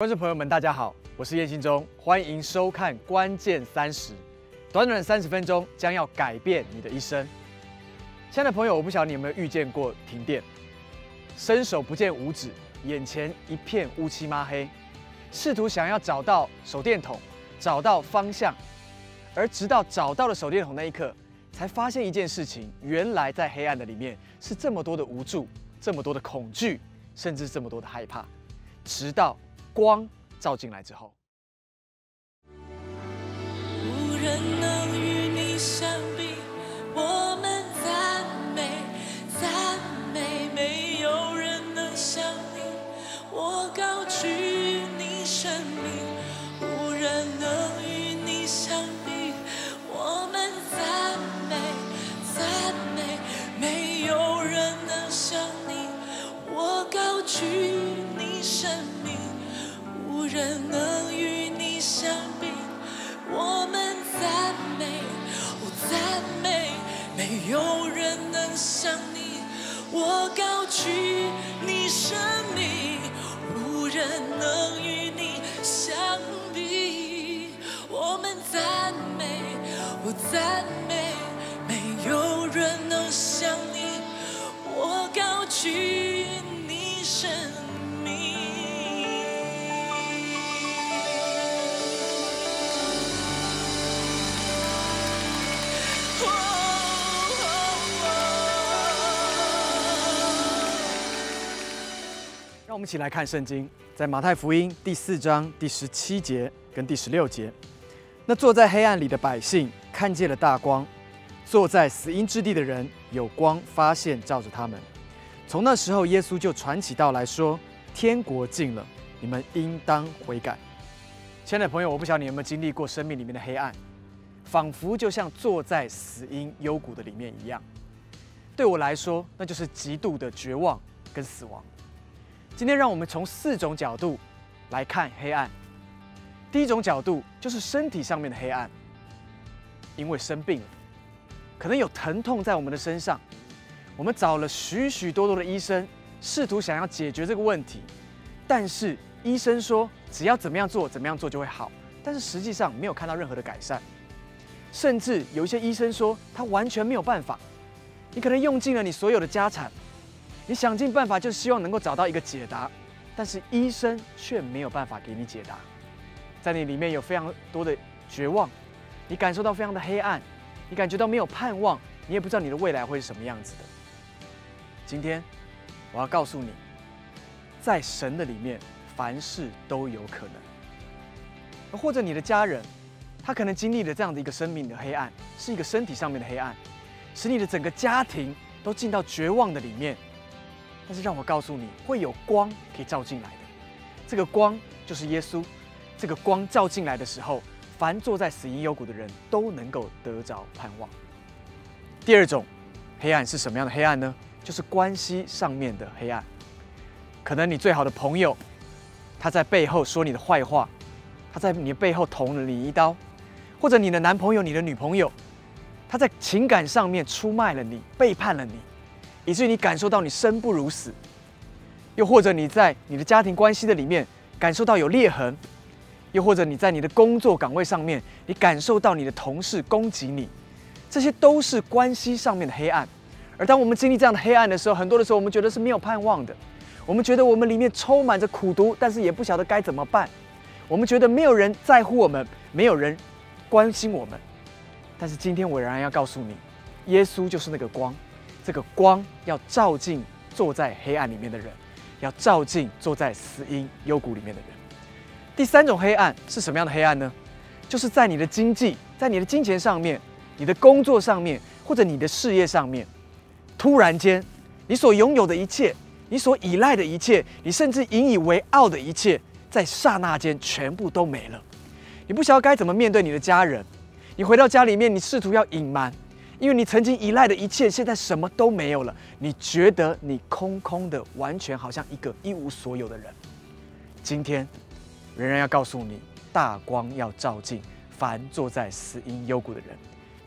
观众朋友们，大家好，我是叶信忠，欢迎收看《关键三十》，短短三十分钟将要改变你的一生。亲爱的朋友，我不晓得你有没有遇见过停电，伸手不见五指，眼前一片乌漆抹黑，试图想要找到手电筒，找到方向，而直到找到了手电筒那一刻，才发现一件事情：原来在黑暗的里面是这么多的无助，这么多的恐惧，甚至这么多的害怕，直到。光照进来之后。无人能与你相比，我们赞美赞美，没有人能像你，我高举我们一起来看圣经，在马太福音第四章第十七节跟第十六节。那坐在黑暗里的百姓看见了大光，坐在死荫之地的人有光发现照着他们。从那时候，耶稣就传起道来说：“天国近了，你们应当悔改。”亲爱的朋友，我不晓得你有没有经历过生命里面的黑暗，仿佛就像坐在死荫幽谷的里面一样。对我来说，那就是极度的绝望跟死亡。今天让我们从四种角度来看黑暗。第一种角度就是身体上面的黑暗，因为生病了，可能有疼痛在我们的身上，我们找了许许多多的医生，试图想要解决这个问题，但是医生说只要怎么样做怎么样做就会好，但是实际上没有看到任何的改善，甚至有一些医生说他完全没有办法，你可能用尽了你所有的家产。你想尽办法，就希望能够找到一个解答，但是医生却没有办法给你解答，在你里面有非常多的绝望，你感受到非常的黑暗，你感觉到没有盼望，你也不知道你的未来会是什么样子的。今天我要告诉你，在神的里面，凡事都有可能。或者你的家人，他可能经历了这样的一个生命的黑暗，是一个身体上面的黑暗，使你的整个家庭都进到绝望的里面。但是让我告诉你，会有光可以照进来的。这个光就是耶稣。这个光照进来的时候，凡坐在死荫幽谷的人都能够得着盼望。第二种黑暗是什么样的黑暗呢？就是关系上面的黑暗。可能你最好的朋友，他在背后说你的坏话，他在你背后捅了你一刀；或者你的男朋友、你的女朋友，他在情感上面出卖了你，背叛了你。以至于你感受到你生不如死，又或者你在你的家庭关系的里面感受到有裂痕，又或者你在你的工作岗位上面，你感受到你的同事攻击你，这些都是关系上面的黑暗。而当我们经历这样的黑暗的时候，很多的时候我们觉得是没有盼望的，我们觉得我们里面充满着苦毒，但是也不晓得该怎么办。我们觉得没有人在乎我们，没有人关心我们。但是今天我仍然要告诉你，耶稣就是那个光。这个光要照进坐在黑暗里面的人，要照进坐在死荫幽谷里面的人。第三种黑暗是什么样的黑暗呢？就是在你的经济、在你的金钱上面、你的工作上面，或者你的事业上面，突然间，你所拥有的一切，你所依赖的一切，你甚至引以为傲的一切，在刹那间全部都没了。你不晓得该怎么面对你的家人，你回到家里面，你试图要隐瞒。因为你曾经依赖的一切，现在什么都没有了。你觉得你空空的，完全好像一个一无所有的人。今天，仍然要告诉你，大光要照进凡坐在死荫幽谷的人。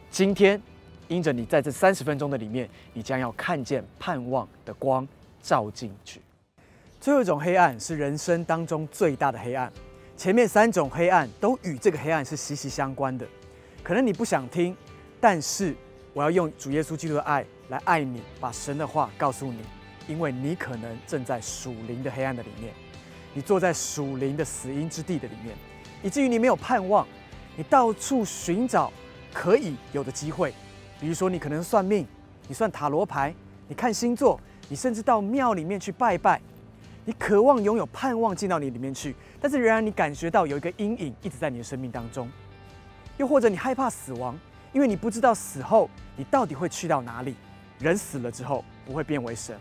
今天，因着你在这三十分钟的里面，你将要看见盼望的光照进去。最后一种黑暗是人生当中最大的黑暗。前面三种黑暗都与这个黑暗是息息相关的。可能你不想听，但是我要用主耶稣基督的爱来爱你，把神的话告诉你，因为你可能正在属灵的黑暗的里面，你坐在属灵的死荫之地的里面，以至于你没有盼望，你到处寻找可以有的机会，比如说你可能算命，你算塔罗牌，你看星座，你甚至到庙里面去拜拜。你渴望拥有盼望进到你里面去，但是仍然你感觉到有一个阴影一直在你的生命当中，又或者你害怕死亡，因为你不知道死后你到底会去到哪里。人死了之后不会变为神，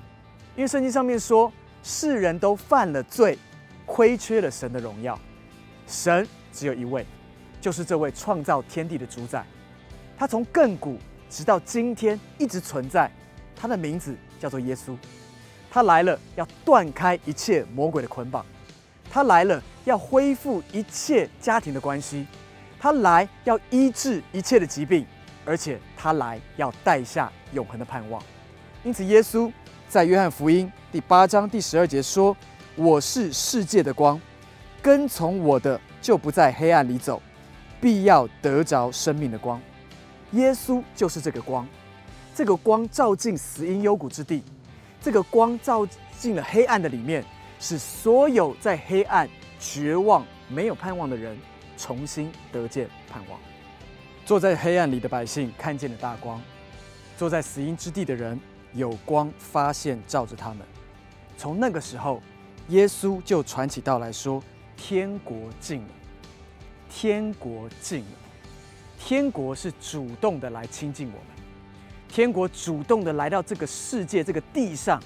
因为圣经上面说世人都犯了罪，亏缺了神的荣耀。神只有一位，就是这位创造天地的主宰，他从亘古直到今天一直存在，他的名字叫做耶稣。他来了，要断开一切魔鬼的捆绑；他来了，要恢复一切家庭的关系；他来要医治一切的疾病，而且他来要带下永恒的盼望。因此，耶稣在约翰福音第八章第十二节说：“我是世界的光，跟从我的就不在黑暗里走，必要得着生命的光。”耶稣就是这个光，这个光照进死荫幽谷之地。这个光照进了黑暗的里面，使所有在黑暗、绝望、没有盼望的人重新得见盼望。坐在黑暗里的百姓看见了大光，坐在死荫之地的人有光发现照着他们。从那个时候，耶稣就传起道来说：“天国近了，天国近了。”天国是主动的来亲近我们。天国主动的来到这个世界、这个地上，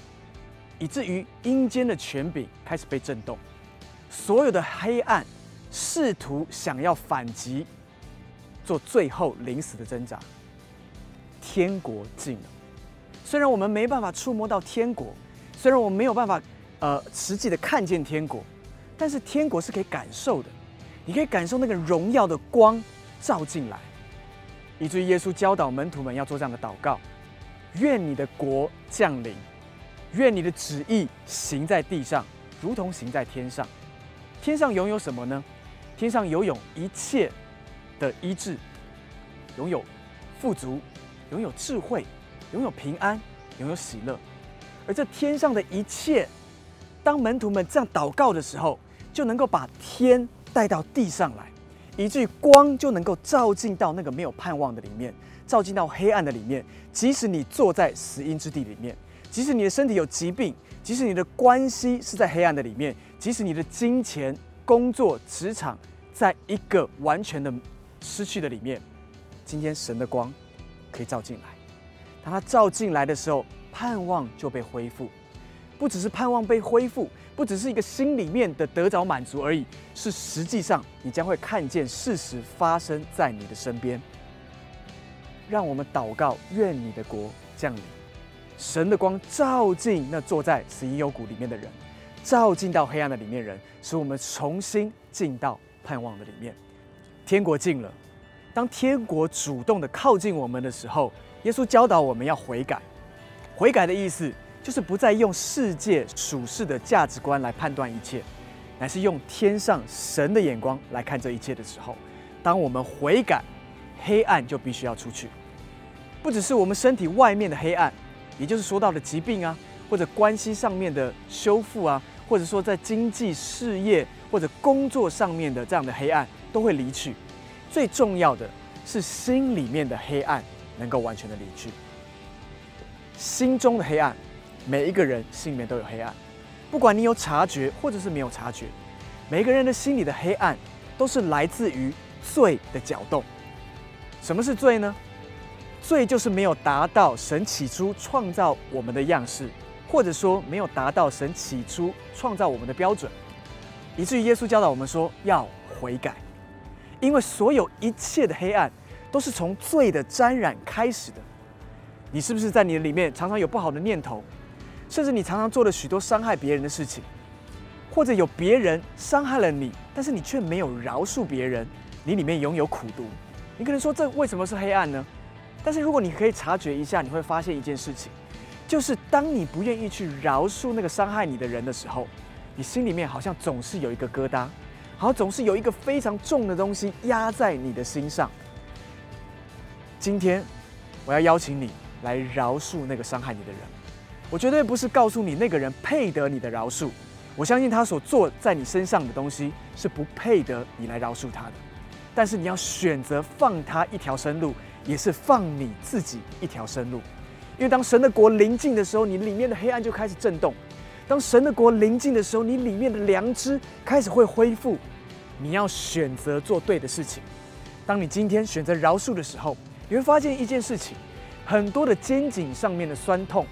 以至于阴间的权柄开始被震动，所有的黑暗试图想要反击，做最后临死的挣扎。天国近了，虽然我们没办法触摸到天国，虽然我们没有办法呃实际的看见天国，但是天国是可以感受的，你可以感受那个荣耀的光照进来。以至于耶稣教导门徒们要做这样的祷告：愿你的国降临，愿你的旨意行在地上，如同行在天上。天上拥有什么呢？天上拥有一切的医治，拥有富足，拥有智慧，拥有平安，拥有喜乐。而这天上的一切，当门徒们这样祷告的时候，就能够把天带到地上来。以至于光就能够照进到那个没有盼望的里面，照进到黑暗的里面。即使你坐在死荫之地里面，即使你的身体有疾病，即使你的关系是在黑暗的里面，即使你的金钱、工作、职场在一个完全的失去的里面，今天神的光可以照进来。当它照进来的时候，盼望就被恢复。不只是盼望被恢复，不只是一个心里面的得着满足而已，是实际上你将会看见事实发生在你的身边。让我们祷告，愿你的国降临，神的光照进那坐在死荫幽谷里面的人，照进到黑暗的里面人，使我们重新进到盼望的里面。天国近了，当天国主动的靠近我们的时候，耶稣教导我们要悔改。悔改的意思。就是不再用世界属世的价值观来判断一切，乃是用天上神的眼光来看这一切的时候，当我们悔改，黑暗就必须要出去。不只是我们身体外面的黑暗，也就是说到的疾病啊，或者关系上面的修复啊，或者说在经济事业或者工作上面的这样的黑暗都会离去。最重要的是心里面的黑暗能够完全的离去，心中的黑暗。每一个人心里面都有黑暗，不管你有察觉或者是没有察觉，每一个人的心里的黑暗都是来自于罪的搅动。什么是罪呢？罪就是没有达到神起初创造我们的样式，或者说没有达到神起初创造我们的标准，以至于耶稣教导我们说要悔改，因为所有一切的黑暗都是从罪的沾染开始的。你是不是在你的里面常常有不好的念头？甚至你常常做了许多伤害别人的事情，或者有别人伤害了你，但是你却没有饶恕别人，你里面拥有苦毒。你可能说这为什么是黑暗呢？但是如果你可以察觉一下，你会发现一件事情，就是当你不愿意去饶恕那个伤害你的人的时候，你心里面好像总是有一个疙瘩，好总是有一个非常重的东西压在你的心上。今天我要邀请你来饶恕那个伤害你的人。我绝对不是告诉你那个人配得你的饶恕，我相信他所做在你身上的东西是不配得你来饶恕他的。但是你要选择放他一条生路，也是放你自己一条生路。因为当神的国临近的时候，你里面的黑暗就开始震动；当神的国临近的时候，你里面的良知开始会恢复。你要选择做对的事情。当你今天选择饶恕的时候，你会发现一件事情：很多的肩颈上面的酸痛，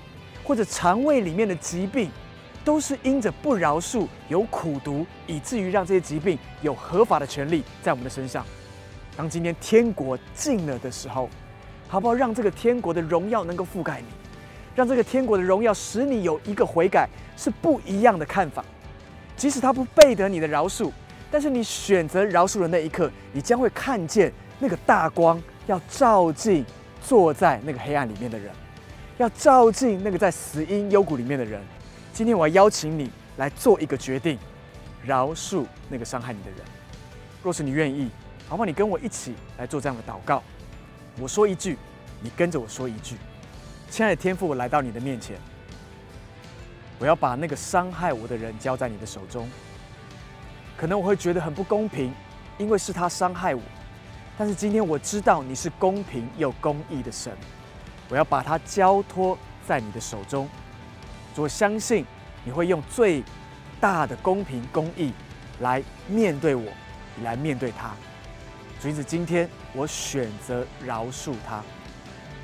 或者肠胃里面的疾病，都是因着不饶恕有苦毒，以至于让这些疾病有合法的权利在我们的身上。当今天天国近了的时候，好不好让这个天国的荣耀能够覆盖你，让这个天国的荣耀使你有一个悔改，是不一样的看法。即使他不背得你的饶恕，但是你选择饶恕的那一刻，你将会看见那个大光要照进坐在那个黑暗里面的人，要照进那个在死因幽谷里面的人。今天我要邀请你来做一个决定，饶恕那个伤害你的人。若是你愿意，好不好？你跟我一起来做这样的祷告。我说一句，你跟着我说一句。亲爱的天父，我来到你的面前，我要把那个伤害我的人交在你的手中。可能我会觉得很不公平，因为是他伤害我。但是今天我知道你是公平又公义的神，我要把他交托在你的手中。我相信你会用最大的公平公义来面对我，来面对他。所以，今天我选择饶恕他，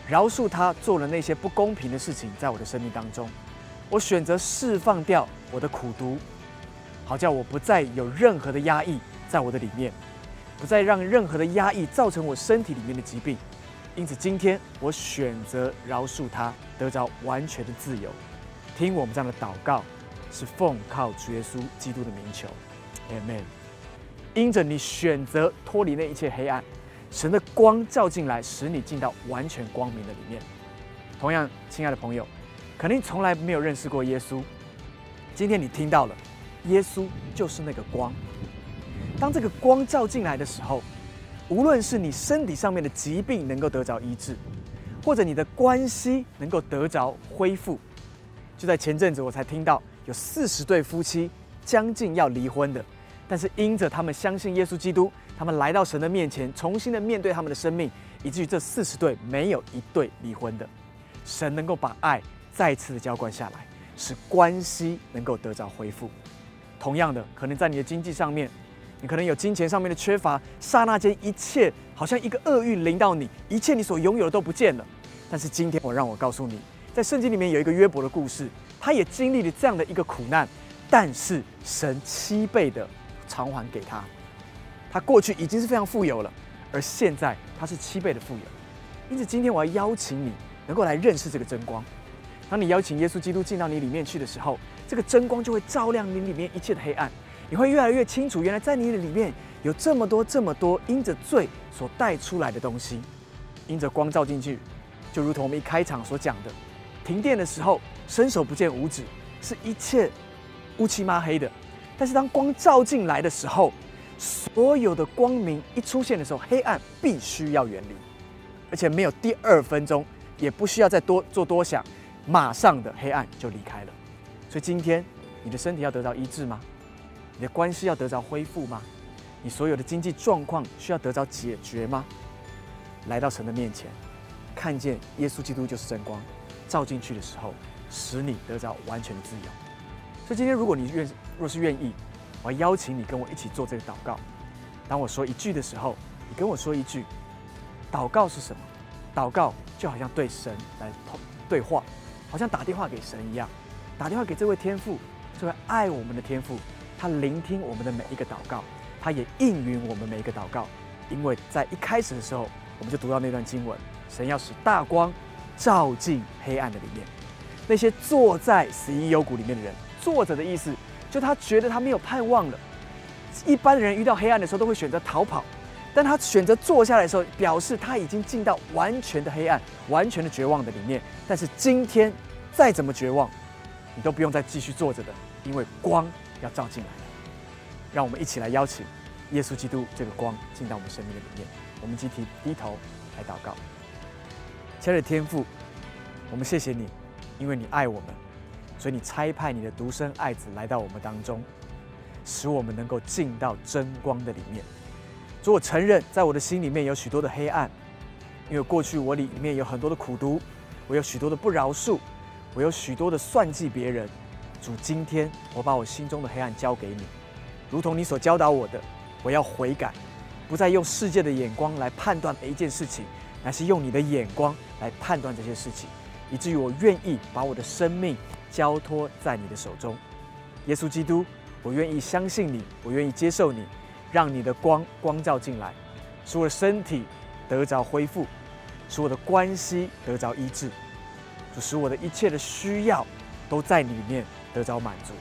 饶恕他做了那些不公平的事情，在我的生命当中，我选择释放掉我的苦毒，好叫我不再有任何的压抑在我的里面，不再让任何的压抑造成我身体里面的疾病。因此，今天我选择饶恕他，得着完全的自由。听我们这样的祷告，是奉靠主耶稣基督的名求 mm。因着你选择脱离那一切黑暗，神的光照进来，使你进到完全光明的里面。同样，亲爱的朋友，肯定从来没有认识过耶稣。今天你听到了，耶稣就是那个光。当这个光照进来的时候，无论是你身体上面的疾病能够得着医治，或者你的关系能够得着恢复。就在前阵子，我才听到有四十对夫妻将近要离婚的。但是因着他们相信耶稣基督，他们来到神的面前，重新的面对他们的生命，以至于这四十对没有一对离婚的。神能够把爱再次的浇灌下来，使关系能够得着恢复。同样的，可能在你的经济上面，你可能有金钱上面的缺乏，刹那间一切好像一个厄运临到你，一切你所拥有的都不见了。但是今天我让我告诉你，在圣经里面有一个约伯的故事，他也经历了这样的一个苦难，但是神七倍的。偿还给他，他过去已经是非常富有了，而现在他是七倍的富有。因此，今天我要邀请你能够来认识这个真光。当你邀请耶稣基督进到你里面去的时候，这个真光就会照亮你里面一切的黑暗。你会越来越清楚，原来在你的里面有这么多、这么多因着罪所带出来的东西。因着光照进去，就如同我们一开场所讲的，停电的时候伸手不见五指，是一切乌漆抹黑的。但是当光照进来的时候，所有的光明一出现的时候，黑暗必须要远离，而且没有第二分钟，也不需要再多做多想，马上的黑暗就离开了。所以今天你的身体要得到医治吗？你的关系要得到恢复吗？你所有的经济状况需要得到解决吗？来到神的面前，看见耶稣基督就是真光，照进去的时候，使你得到完全的自由。所以今天，如果你愿，若是愿意，我邀请你跟我一起做这个祷告。当我说一句的时候，你跟我说一句。祷告是什么？祷告就好像对神来通对话，好像打电话给神一样，打电话给这位天父，这位爱我们的天父，他聆听我们的每一个祷告，他也应允我们每一个祷告。因为在一开始的时候，我们就读到那段经文：神要使大光照进黑暗的里面，那些坐在死荫幽谷里面的人。作者的意思，就他觉得他没有盼望了。一般的人遇到黑暗的时候，都会选择逃跑，但他选择坐下来的时候，表示他已经进到完全的黑暗、完全的绝望的里面。但是今天，再怎么绝望，你都不用再继续坐着的，因为光要照进来了。让我们一起来邀请耶稣基督这个光进到我们生命的里面。我们集体低头来祷告。亲爱的天父，我们谢谢你，因为你爱我们，所以你差派你的独生爱子来到我们当中，使我们能够进到真光的里面。主，我承认在我的心里面有许多的黑暗，因为过去我里面有很多的苦毒，我有许多的不饶恕，我有许多的算计别人。主，今天我把我心中的黑暗交给你。如同你所教导我的，我要悔改，不再用世界的眼光来判断每一件事情，乃是用你的眼光来判断这些事情，以至于我愿意把我的生命交托在你的手中。耶稣基督，我愿意相信你，我愿意接受你，让你的光光照进来，使我的身体得着恢复，使我的关系得着医治，就使我的一切的需要都在里面得着满足。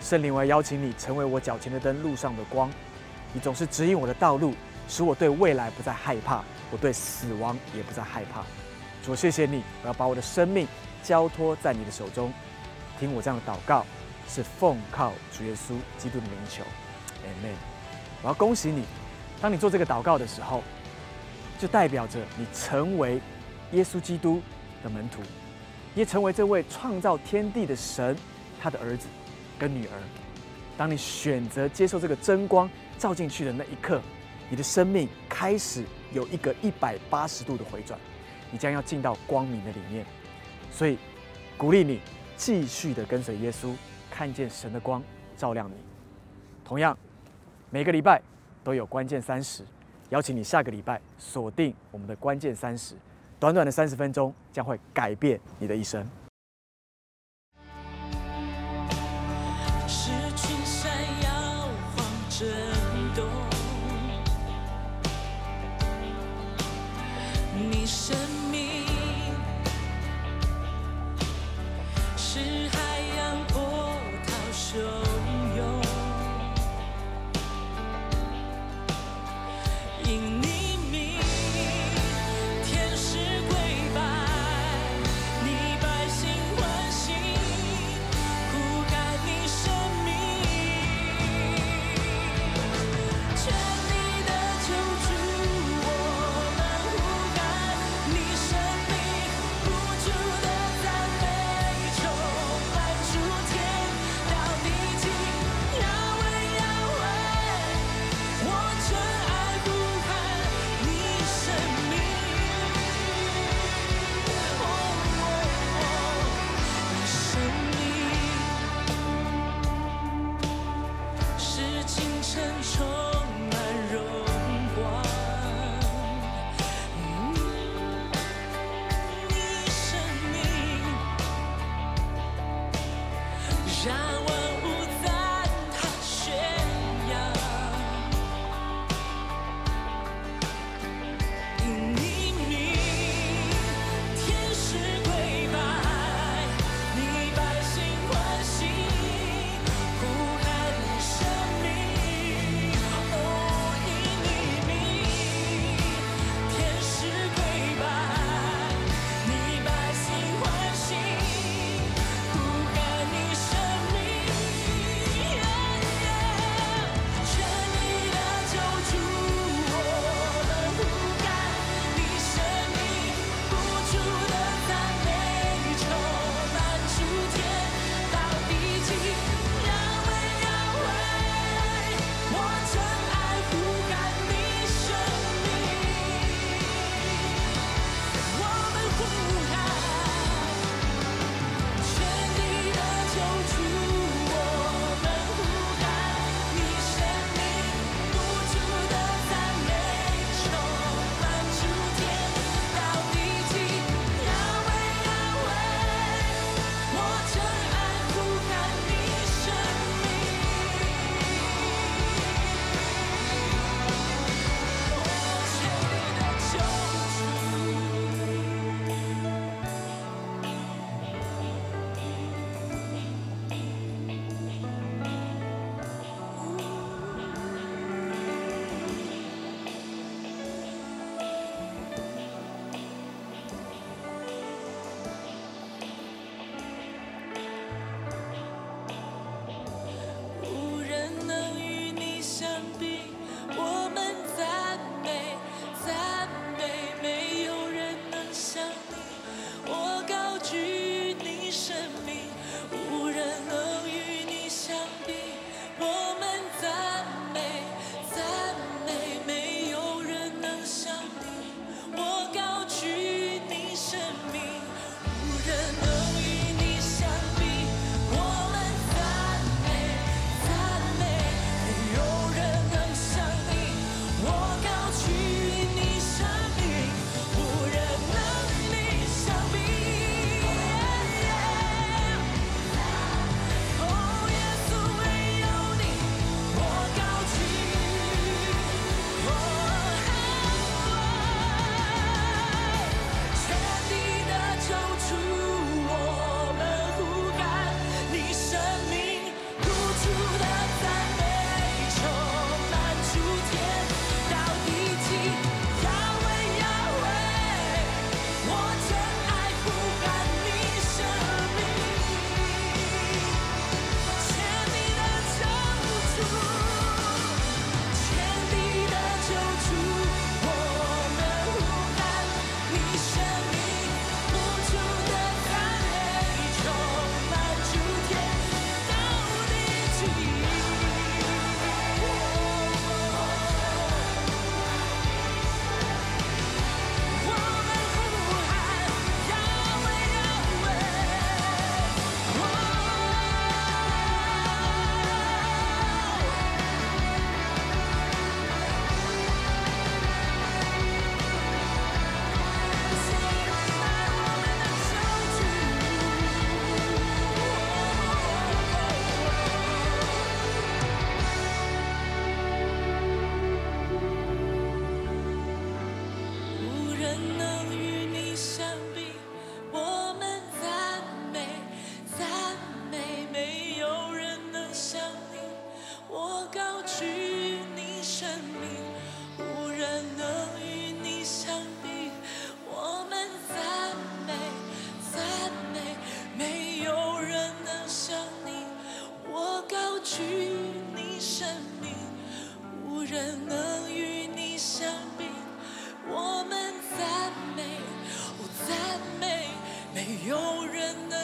圣灵，我要邀请你成为我脚前的灯，路上的光。你总是指引我的道路，使我对未来不再害怕，我对死亡也不再害怕。主，谢谢你，我要把我的生命交托在你的手中。听我这样的祷告，是奉靠主耶稣基督的名求，Amen。我要恭喜你，当你做这个祷告的时候，就代表着你成为耶稣基督的门徒，也成为这位创造天地的神他的儿子。跟女儿，当你选择接受这个真光照进去的那一刻，你的生命开始有一个一百八十度的回转，你将要进到光明的里面。所以，鼓励你继续的跟随耶稣，看见神的光照亮你。同样，每个礼拜都有关键三十，邀请你下个礼拜锁定我们的关键三十，短短的三十分钟将会改变你的一生。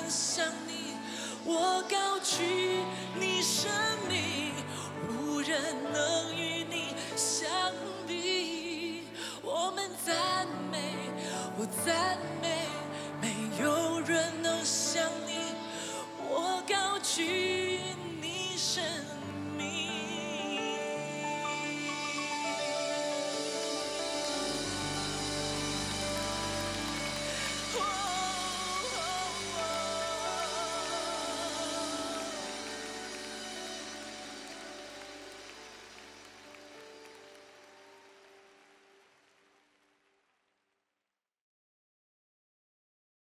想你我高举你生命无人能与你相比。我们赞美我赞美没有人能像你。我高举